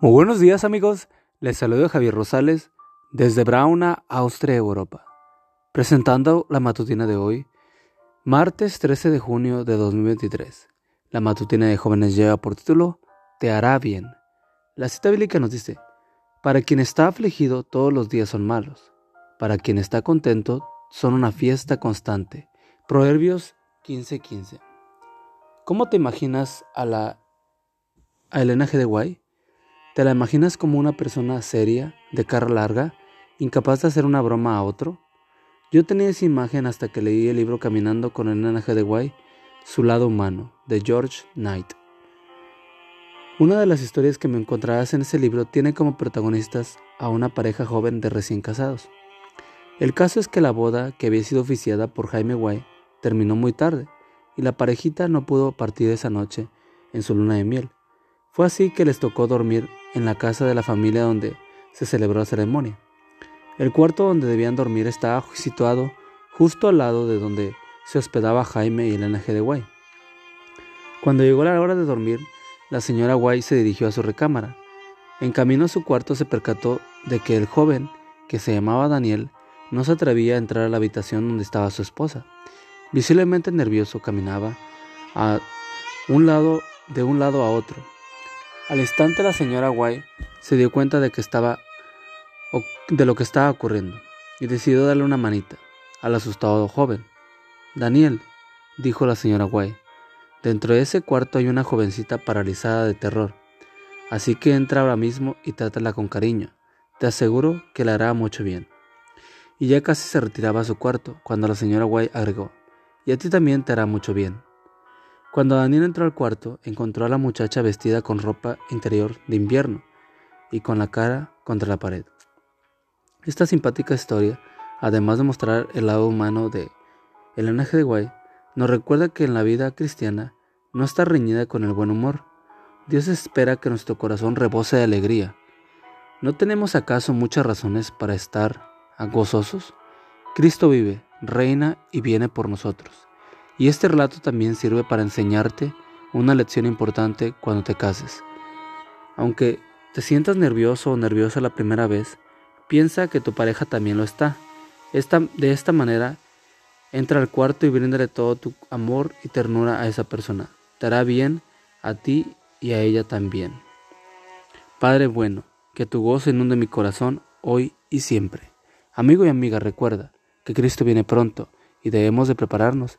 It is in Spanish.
Muy buenos días amigos, les saludo Javier Rosales desde Brauna, Austria, Europa, presentando la matutina de hoy, martes 13 de junio de 2023. La matutina de jóvenes lleva por título Te hará bien. La cita bíblica nos dice, para quien está afligido todos los días son malos, para quien está contento son una fiesta constante. Proverbios 15:15. ¿Cómo te imaginas a la a Elena G. de Guay? ¿Te la imaginas como una persona seria, de cara larga, incapaz de hacer una broma a otro? Yo tenía esa imagen hasta que leí el libro Caminando con G. de Guay, Su lado humano, de George Knight. Una de las historias que me encontrarás en ese libro tiene como protagonistas a una pareja joven de recién casados. El caso es que la boda, que había sido oficiada por Jaime Guay, terminó muy tarde, y la parejita no pudo partir esa noche en su luna de miel. Fue así que les tocó dormir en la casa de la familia donde se celebró la ceremonia. El cuarto donde debían dormir estaba situado justo al lado de donde se hospedaba Jaime y Elena G. de Guay. Cuando llegó la hora de dormir, la señora Guay se dirigió a su recámara. En camino a su cuarto se percató de que el joven, que se llamaba Daniel, no se atrevía a entrar a la habitación donde estaba su esposa. Visiblemente nervioso caminaba de un lado a otro, al instante la señora White se dio cuenta de que estaba de lo que estaba ocurriendo y decidió darle una manita al asustado joven. Daniel, dijo la señora White, dentro de ese cuarto hay una jovencita paralizada de terror, así que entra ahora mismo y trátala con cariño. Te aseguro que le hará mucho bien. Y ya casi se retiraba a su cuarto cuando la señora White agregó, y a ti también te hará mucho bien. Cuando Daniel entró al cuarto, encontró a la muchacha vestida con ropa interior de invierno y con la cara contra la pared. Esta simpática historia, además de mostrar el lado humano de el de Guay, nos recuerda que en la vida cristiana no está reñida con el buen humor. Dios espera que nuestro corazón rebose de alegría. ¿No tenemos acaso muchas razones para estar gozosos? Cristo vive, reina y viene por nosotros. Y este relato también sirve para enseñarte una lección importante cuando te cases. Aunque te sientas nervioso o nerviosa la primera vez, piensa que tu pareja también lo está. Esta, de esta manera, entra al cuarto y bríndale todo tu amor y ternura a esa persona. Te hará bien a ti y a ella también. Padre bueno, que tu gozo inunde mi corazón hoy y siempre. Amigo y amiga, recuerda que Cristo viene pronto y debemos de prepararnos